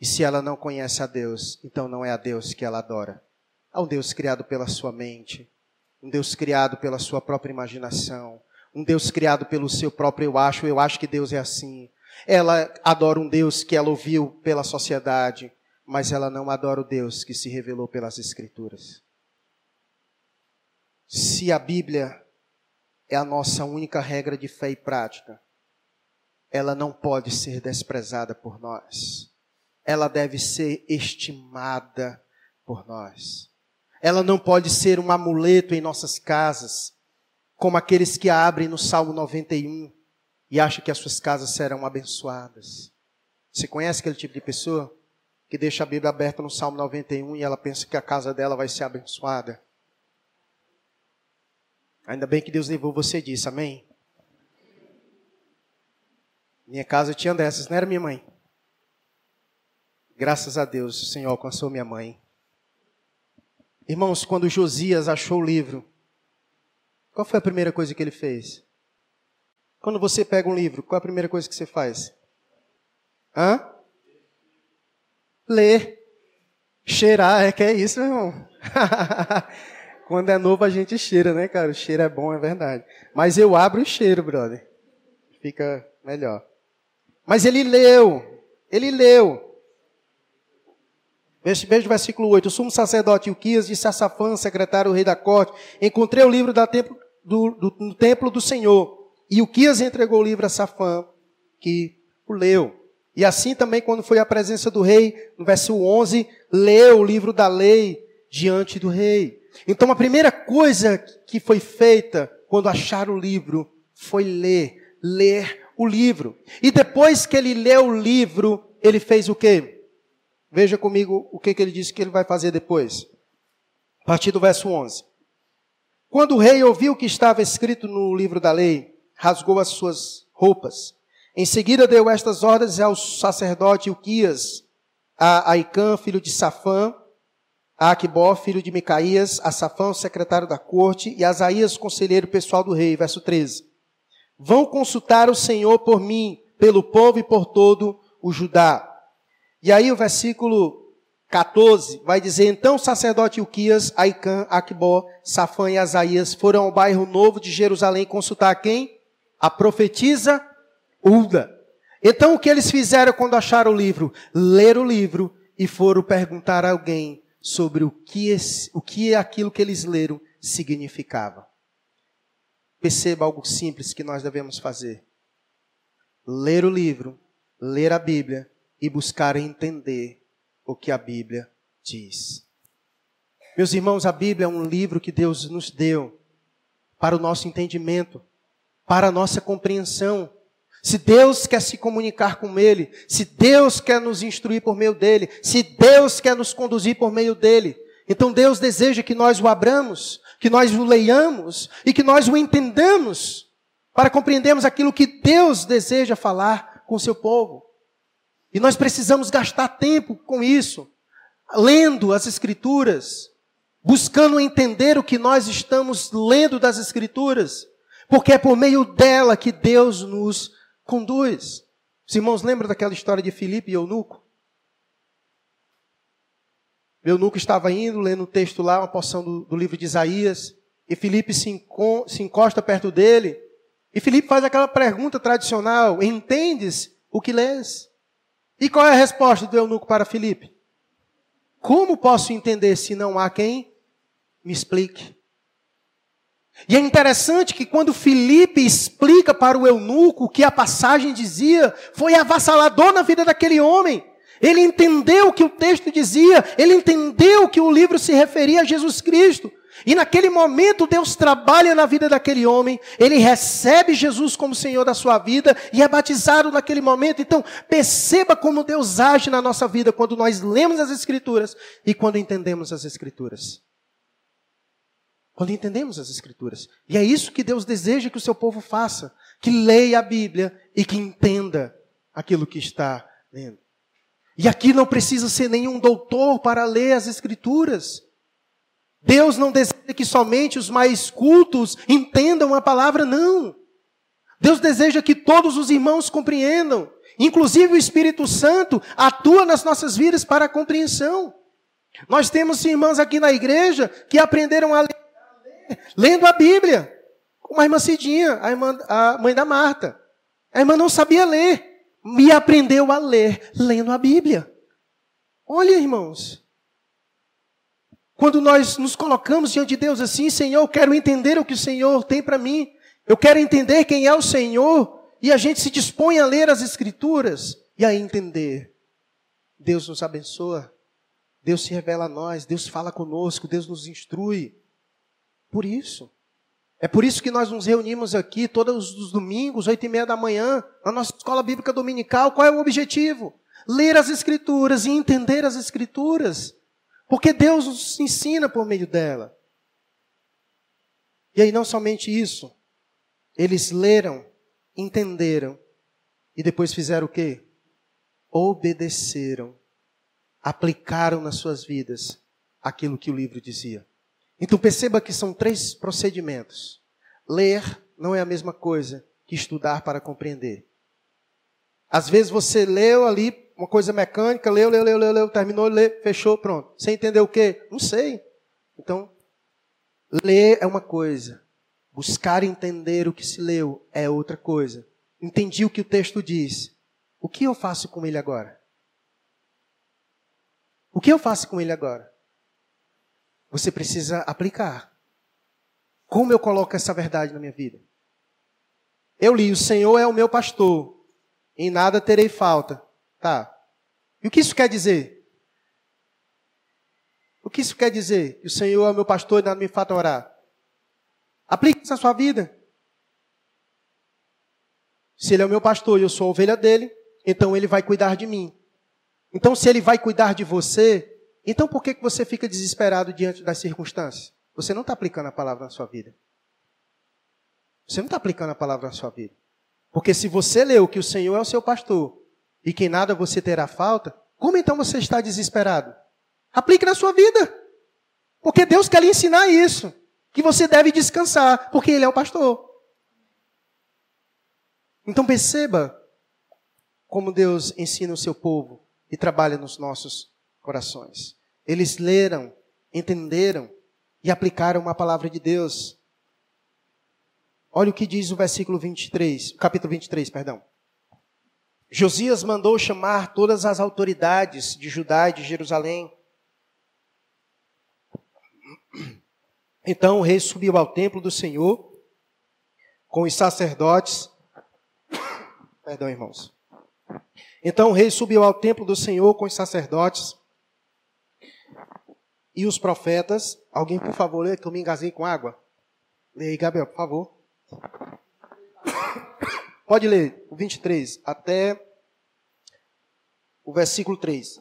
E se ela não conhece a Deus, então não é a Deus que ela adora. Há um Deus criado pela sua mente, um Deus criado pela sua própria imaginação, um Deus criado pelo seu próprio eu acho, eu acho que Deus é assim. Ela adora um Deus que ela ouviu pela sociedade, mas ela não adora o Deus que se revelou pelas Escrituras. Se a Bíblia é a nossa única regra de fé e prática, ela não pode ser desprezada por nós. Ela deve ser estimada por nós. Ela não pode ser um amuleto em nossas casas, como aqueles que a abrem no Salmo 91 e acham que as suas casas serão abençoadas. Você conhece aquele tipo de pessoa que deixa a Bíblia aberta no Salmo 91 e ela pensa que a casa dela vai ser abençoada? Ainda bem que Deus levou você disso, amém? Minha casa tinha dessas, não era minha mãe. Graças a Deus, o Senhor alcançou minha mãe. Irmãos, quando Josias achou o livro, qual foi a primeira coisa que ele fez? Quando você pega um livro, qual é a primeira coisa que você faz? Hã? Ler. Cheirar, é que é isso, meu irmão. <laughs> Quando é novo a gente cheira, né, cara? O cheiro é bom, é verdade. Mas eu abro o cheiro, brother. Fica melhor. Mas ele leu, ele leu. Veja o versículo 8. O sumo sacerdote Uquias disse a Safã, secretário do rei da corte, encontrei o livro templo, do, do, do templo do Senhor. E Uquias entregou o livro a Safã, que o leu. E assim também, quando foi à presença do rei, no versículo 11, leu o livro da lei diante do rei. Então, a primeira coisa que foi feita quando acharam o livro foi ler, ler o livro. E depois que ele leu o livro, ele fez o quê? Veja comigo o que, que ele disse que ele vai fazer depois. A partir do verso 11. Quando o rei ouviu o que estava escrito no livro da lei, rasgou as suas roupas. Em seguida deu estas ordens ao sacerdote Uquias, a Aicã, filho de Safã, a Aquibó, filho de Micaías, a Safã, secretário da corte, e a Asaías, conselheiro pessoal do rei. Verso 13. Vão consultar o Senhor por mim, pelo povo e por todo o Judá. E aí o versículo 14 vai dizer: Então o sacerdote Uquias, Aicã, Aquibó, Safã e Asaías foram ao bairro novo de Jerusalém consultar quem? A profetisa Ulda. Então o que eles fizeram quando acharam o livro? Leram o livro e foram perguntar a alguém sobre o que, esse, o que aquilo que eles leram significava. Perceba algo simples que nós devemos fazer: ler o livro, ler a Bíblia e buscar entender o que a Bíblia diz. Meus irmãos, a Bíblia é um livro que Deus nos deu para o nosso entendimento, para a nossa compreensão. Se Deus quer se comunicar com Ele, se Deus quer nos instruir por meio dele, se Deus quer nos conduzir por meio dele, então Deus deseja que nós o abramos, que nós o leiamos e que nós o entendamos para compreendermos aquilo que Deus deseja falar com o seu povo. E nós precisamos gastar tempo com isso, lendo as Escrituras, buscando entender o que nós estamos lendo das Escrituras, porque é por meio dela que Deus nos conduz. Os irmãos lembram daquela história de Filipe e Eunuco? Eunuco estava indo, lendo o um texto lá, uma porção do, do, livro de Isaías, e Filipe se, se encosta perto dele, e Filipe faz aquela pergunta tradicional: Entendes o que lês? E qual é a resposta do eunuco para Filipe? Como posso entender se não há quem me explique? E é interessante que quando Filipe explica para o eunuco o que a passagem dizia, foi avassalador na vida daquele homem. Ele entendeu o que o texto dizia, ele entendeu que o livro se referia a Jesus Cristo. E naquele momento Deus trabalha na vida daquele homem, ele recebe Jesus como Senhor da sua vida e é batizado naquele momento. Então, perceba como Deus age na nossa vida quando nós lemos as Escrituras e quando entendemos as Escrituras. Quando entendemos as Escrituras. E é isso que Deus deseja que o seu povo faça: que leia a Bíblia e que entenda aquilo que está lendo. E aqui não precisa ser nenhum doutor para ler as Escrituras. Deus não deseja que somente os mais cultos entendam a palavra, não. Deus deseja que todos os irmãos compreendam. Inclusive o Espírito Santo atua nas nossas vidas para a compreensão. Nós temos irmãos aqui na igreja que aprenderam a ler, lendo a Bíblia. Como a irmã Cidinha, a, irmã, a mãe da Marta. A irmã não sabia ler, e aprendeu a ler lendo a Bíblia. Olha, irmãos, quando nós nos colocamos diante de Deus assim, Senhor, eu quero entender o que o Senhor tem para mim. Eu quero entender quem é o Senhor. E a gente se dispõe a ler as Escrituras e a entender. Deus nos abençoa. Deus se revela a nós. Deus fala conosco. Deus nos instrui. Por isso. É por isso que nós nos reunimos aqui todos os domingos, oito e meia da manhã, na nossa escola bíblica dominical. Qual é o objetivo? Ler as Escrituras e entender as Escrituras. Porque Deus nos ensina por meio dela. E aí, não somente isso, eles leram, entenderam e depois fizeram o quê? Obedeceram, aplicaram nas suas vidas aquilo que o livro dizia. Então perceba que são três procedimentos. Ler não é a mesma coisa que estudar para compreender. Às vezes você leu ali uma coisa mecânica, leu, leu, leu, leu, leu terminou, leu, fechou, pronto. Você entendeu o quê? Não sei. Então, ler é uma coisa. Buscar entender o que se leu é outra coisa. Entendi o que o texto diz. O que eu faço com ele agora? O que eu faço com ele agora? Você precisa aplicar. Como eu coloco essa verdade na minha vida? Eu li: O Senhor é o meu pastor, em nada terei falta. Tá. E o que isso quer dizer? O que isso quer dizer? Que o Senhor é o meu pastor e nada me falta orar. Aplique isso na sua vida. Se Ele é o meu pastor e eu sou a ovelha dele, então Ele vai cuidar de mim. Então, se Ele vai cuidar de você, então por que você fica desesperado diante das circunstâncias? Você não está aplicando a palavra na sua vida. Você não está aplicando a palavra na sua vida. Porque se você leu que o Senhor é o seu pastor e que nada você terá falta, como então você está desesperado? Aplique na sua vida. Porque Deus quer lhe ensinar isso. Que você deve descansar, porque Ele é o pastor. Então perceba como Deus ensina o seu povo e trabalha nos nossos corações. Eles leram, entenderam e aplicaram uma palavra de Deus. Olha o que diz o versículo 23, capítulo 23, perdão. Josias mandou chamar todas as autoridades de Judá e de Jerusalém. Então o rei subiu ao templo do Senhor com os sacerdotes. Perdão, irmãos. Então o rei subiu ao templo do Senhor com os sacerdotes e os profetas. Alguém, por favor, lê que eu me engasguei com água. Lê aí, Gabriel, por favor. Pode ler o 23 até o versículo 3.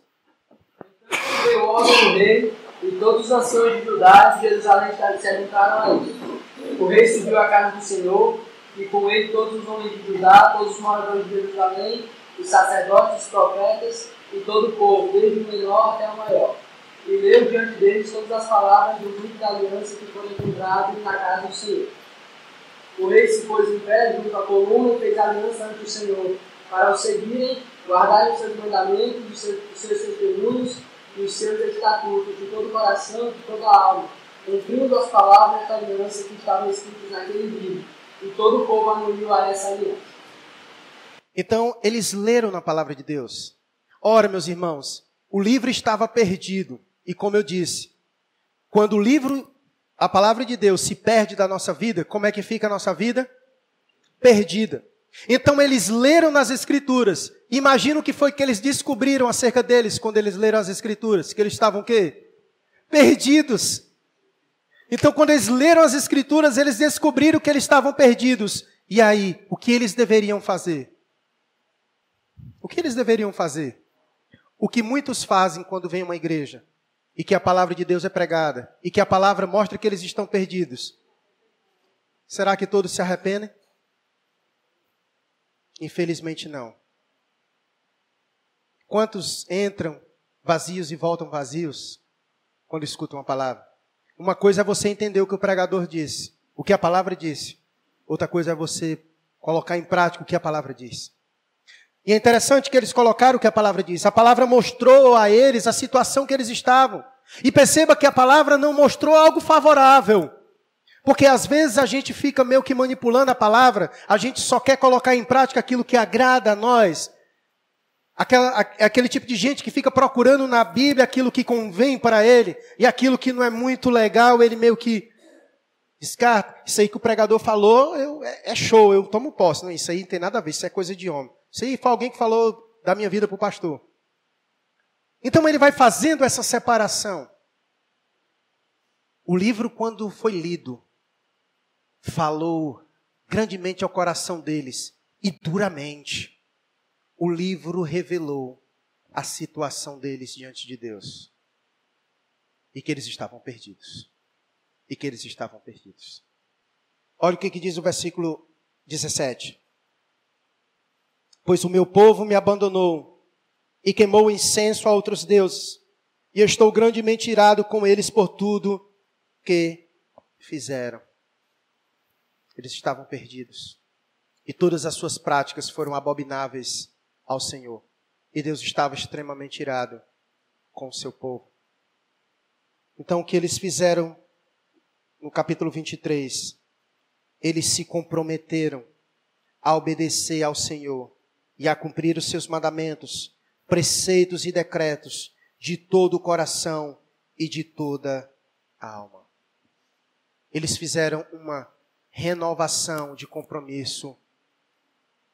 Veio o homem rei, e todos os anciões de Judá e Jerusalém se adentraram a. O rei subiu à casa do Senhor, e com ele todos os homens de Judá, todos os moradores de Jerusalém, os sacerdotes, os profetas e todo o povo, desde o menor até o maior. E leu diante deles todas as palavras do livro da aliança que foram encontradas na casa do Senhor. O rei se pôs em pé junto à coluna e fez aliança ante o Senhor, para o seguirem, guardarem os seus mandamentos, os seus, os seus testemunhos e os seus estatutos de todo o coração e de toda a alma, cumprindo as palavras da aliança que estavam escritas naquele livro. E todo o povo anuiu a essa aliança. Então, eles leram na palavra de Deus. Ora, meus irmãos, o livro estava perdido. E como eu disse, quando o livro, a palavra de Deus, se perde da nossa vida, como é que fica a nossa vida? Perdida. Então eles leram nas escrituras. Imagina o que foi que eles descobriram acerca deles quando eles leram as escrituras, que eles estavam o quê? Perdidos. Então quando eles leram as escrituras, eles descobriram que eles estavam perdidos. E aí, o que eles deveriam fazer? O que eles deveriam fazer? O que muitos fazem quando vem uma igreja e que a palavra de Deus é pregada e que a palavra mostra que eles estão perdidos. Será que todos se arrependem? Infelizmente não. Quantos entram vazios e voltam vazios quando escutam a palavra? Uma coisa é você entender o que o pregador disse, o que a palavra disse. Outra coisa é você colocar em prática o que a palavra diz. E é interessante que eles colocaram o que a palavra diz. A palavra mostrou a eles a situação que eles estavam. E perceba que a palavra não mostrou algo favorável. Porque às vezes a gente fica meio que manipulando a palavra, a gente só quer colocar em prática aquilo que agrada a nós. Aquela, aquele tipo de gente que fica procurando na Bíblia aquilo que convém para ele, e aquilo que não é muito legal, ele meio que descarta. Isso aí que o pregador falou eu, é, é show, eu tomo posse. Não, isso aí não tem nada a ver, isso é coisa de homem. Aí foi alguém que falou da minha vida para o pastor. Então ele vai fazendo essa separação. O livro, quando foi lido, falou grandemente ao coração deles e duramente. O livro revelou a situação deles diante de Deus e que eles estavam perdidos. E que eles estavam perdidos. Olha o que, que diz o versículo 17. Pois o meu povo me abandonou e queimou incenso a outros deuses, e eu estou grandemente irado com eles por tudo que fizeram. Eles estavam perdidos. E todas as suas práticas foram abomináveis ao Senhor. E Deus estava extremamente irado com o seu povo. Então, o que eles fizeram no capítulo 23? Eles se comprometeram a obedecer ao Senhor e a cumprir os seus mandamentos, preceitos e decretos de todo o coração e de toda a alma. Eles fizeram uma renovação de compromisso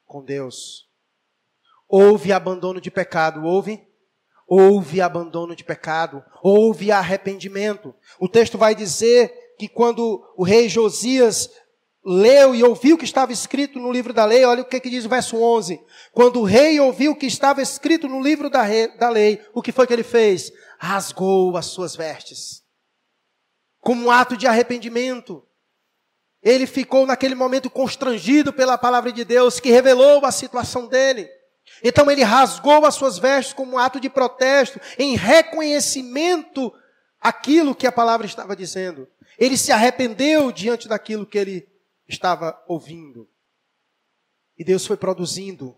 com Deus. Houve abandono de pecado, houve? Houve abandono de pecado, houve arrependimento. O texto vai dizer que quando o rei Josias leu e ouviu o que estava escrito no livro da lei, olha o que, que diz o verso 11. Quando o rei ouviu o que estava escrito no livro da, rei, da lei, o que foi que ele fez? Rasgou as suas vestes. Como um ato de arrependimento. Ele ficou naquele momento constrangido pela palavra de Deus que revelou a situação dele. Então ele rasgou as suas vestes como um ato de protesto, em reconhecimento aquilo que a palavra estava dizendo. Ele se arrependeu diante daquilo que ele estava ouvindo. E Deus foi produzindo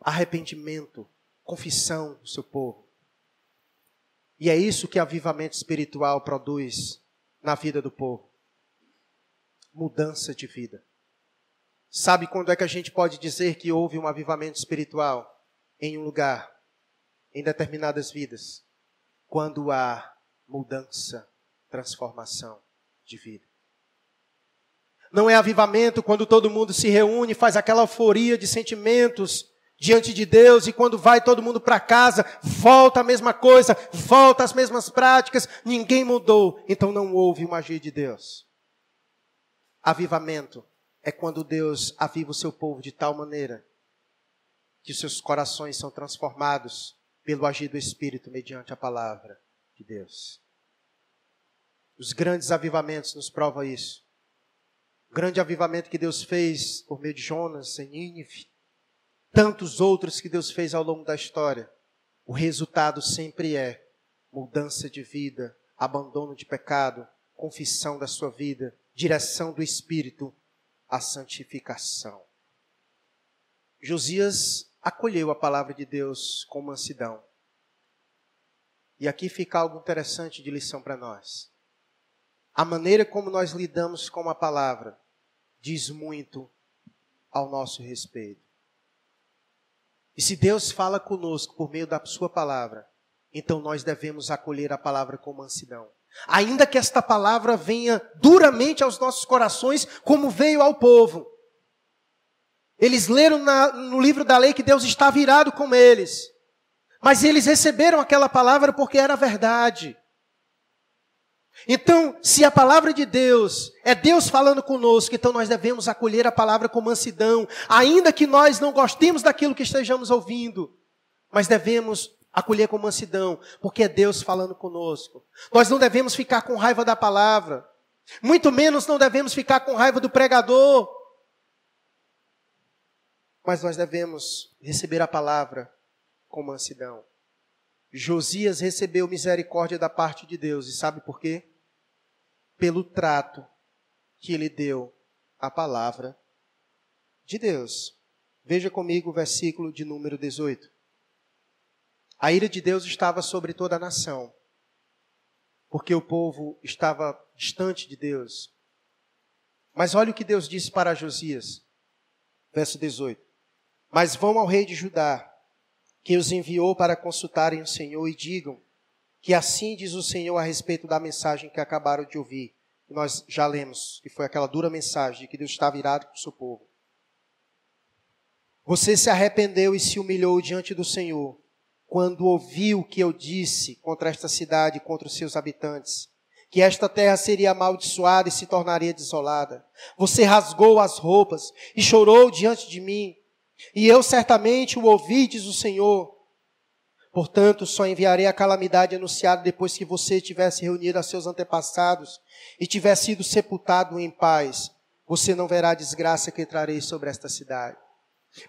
arrependimento, confissão do seu povo. E é isso que avivamento espiritual produz na vida do povo mudança de vida. Sabe quando é que a gente pode dizer que houve um avivamento espiritual em um lugar, em determinadas vidas? Quando há mudança, transformação de vida. Não é avivamento quando todo mundo se reúne, faz aquela euforia de sentimentos diante de Deus e quando vai todo mundo para casa, volta a mesma coisa, volta as mesmas práticas, ninguém mudou, então não houve um agir de Deus. avivamento é quando Deus aviva o seu povo de tal maneira que os seus corações são transformados pelo agir do Espírito mediante a palavra de Deus. Os grandes avivamentos nos provam isso. Grande avivamento que Deus fez por meio de Jonas em Nínive, tantos outros que Deus fez ao longo da história, o resultado sempre é mudança de vida, abandono de pecado, confissão da sua vida, direção do Espírito, a santificação. Josias acolheu a palavra de Deus com mansidão. E aqui fica algo interessante de lição para nós. A maneira como nós lidamos com a palavra diz muito ao nosso respeito. E se Deus fala conosco por meio da sua palavra, então nós devemos acolher a palavra com mansidão. Ainda que esta palavra venha duramente aos nossos corações, como veio ao povo. Eles leram na, no livro da lei que Deus está virado com eles. Mas eles receberam aquela palavra porque era verdade. Então, se a palavra de Deus é Deus falando conosco, então nós devemos acolher a palavra com mansidão, ainda que nós não gostemos daquilo que estejamos ouvindo, mas devemos acolher com mansidão, porque é Deus falando conosco. Nós não devemos ficar com raiva da palavra, muito menos não devemos ficar com raiva do pregador, mas nós devemos receber a palavra com mansidão. Josias recebeu misericórdia da parte de Deus, e sabe por quê? Pelo trato que ele deu à palavra de Deus. Veja comigo o versículo de número 18. A ira de Deus estava sobre toda a nação, porque o povo estava distante de Deus. Mas olha o que Deus disse para Josias, verso 18: Mas vão ao rei de Judá, que os enviou para consultarem o Senhor, e digam que assim diz o Senhor a respeito da mensagem que acabaram de ouvir. E nós já lemos, que foi aquela dura mensagem de que Deus está virado para o seu povo. Você se arrependeu e se humilhou diante do Senhor quando ouviu o que eu disse contra esta cidade e contra os seus habitantes, que esta terra seria amaldiçoada e se tornaria desolada. Você rasgou as roupas e chorou diante de mim, e eu certamente o ouvi, diz o Senhor. Portanto, só enviarei a calamidade anunciada depois que você tivesse reunido a seus antepassados e tivesse sido sepultado em paz. Você não verá a desgraça que trarei sobre esta cidade.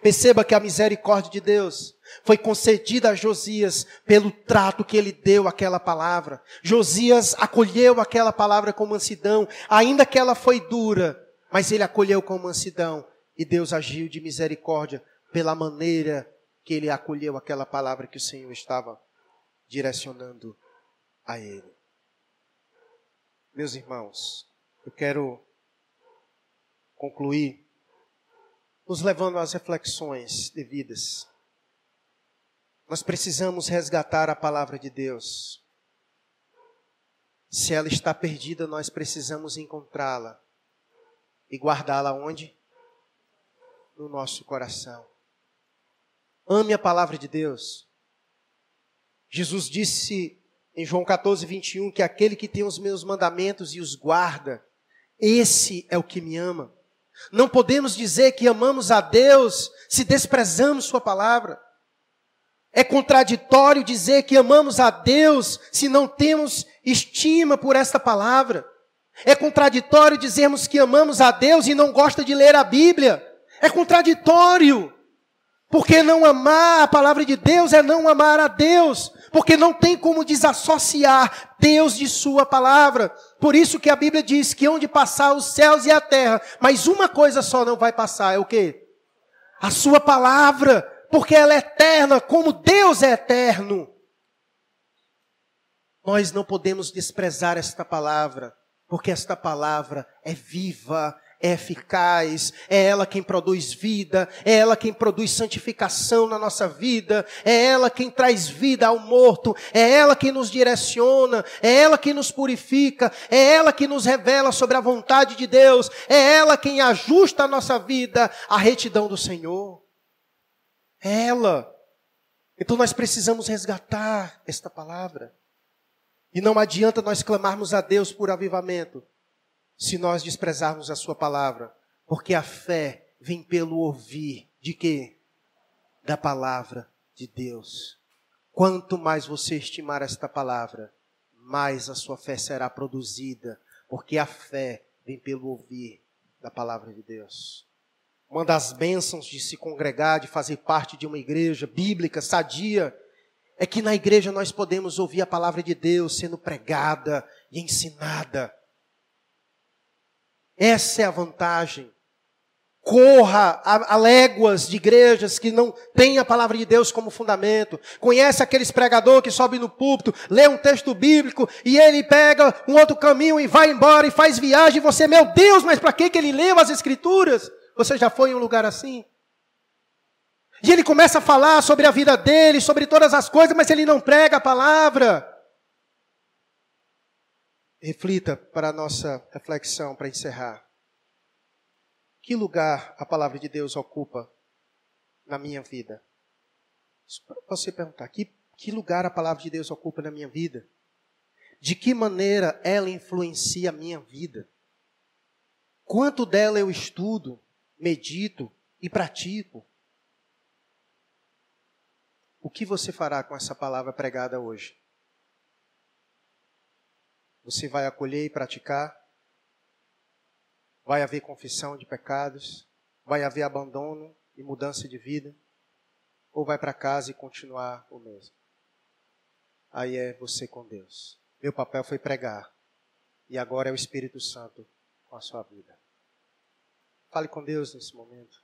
Perceba que a misericórdia de Deus foi concedida a Josias pelo trato que ele deu àquela palavra. Josias acolheu aquela palavra com mansidão, ainda que ela foi dura, mas ele acolheu com mansidão e Deus agiu de misericórdia pela maneira que ele acolheu aquela palavra que o Senhor estava direcionando a ele. Meus irmãos, eu quero concluir nos levando às reflexões devidas. Nós precisamos resgatar a palavra de Deus. Se ela está perdida, nós precisamos encontrá-la e guardá-la onde? No nosso coração. Ame a palavra de Deus. Jesus disse em João 14, 21 que aquele que tem os meus mandamentos e os guarda, esse é o que me ama. Não podemos dizer que amamos a Deus se desprezamos Sua palavra. É contraditório dizer que amamos a Deus se não temos estima por esta palavra. É contraditório dizermos que amamos a Deus e não gosta de ler a Bíblia. É contraditório. Porque não amar a palavra de Deus é não amar a Deus porque não tem como desassociar Deus de sua palavra. Por isso que a Bíblia diz que onde passar os céus e a terra, mas uma coisa só não vai passar, é o quê? A sua palavra, porque ela é eterna, como Deus é eterno. Nós não podemos desprezar esta palavra, porque esta palavra é viva, é eficaz, é ela quem produz vida, é ela quem produz santificação na nossa vida, é ela quem traz vida ao morto, é ela quem nos direciona, é ela quem nos purifica, é ela que nos revela sobre a vontade de Deus, é ela quem ajusta a nossa vida à retidão do Senhor. É ela. Então nós precisamos resgatar esta palavra. E não adianta nós clamarmos a Deus por avivamento se nós desprezarmos a sua palavra, porque a fé vem pelo ouvir de quê? Da palavra de Deus. Quanto mais você estimar esta palavra, mais a sua fé será produzida, porque a fé vem pelo ouvir da palavra de Deus. Uma das bênçãos de se congregar, de fazer parte de uma igreja bíblica, sadia, é que na igreja nós podemos ouvir a palavra de Deus sendo pregada e ensinada. Essa é a vantagem corra a, a, léguas de igrejas que não têm a palavra de Deus como fundamento. Conhece aqueles pregador que sobe no púlpito, lê um texto bíblico e ele pega um outro caminho e vai embora e faz viagem. E você, meu Deus, mas para que ele leu as escrituras? Você já foi em um lugar assim? E ele começa a falar sobre a vida dele, sobre todas as coisas, mas ele não prega a palavra. Reflita para a nossa reflexão, para encerrar. Que lugar a palavra de Deus ocupa na minha vida? Você perguntar, que, que lugar a palavra de Deus ocupa na minha vida? De que maneira ela influencia a minha vida? Quanto dela eu estudo, medito e pratico? O que você fará com essa palavra pregada hoje? Você vai acolher e praticar? Vai haver confissão de pecados? Vai haver abandono e mudança de vida? Ou vai para casa e continuar o mesmo? Aí é você com Deus. Meu papel foi pregar. E agora é o Espírito Santo com a sua vida. Fale com Deus nesse momento.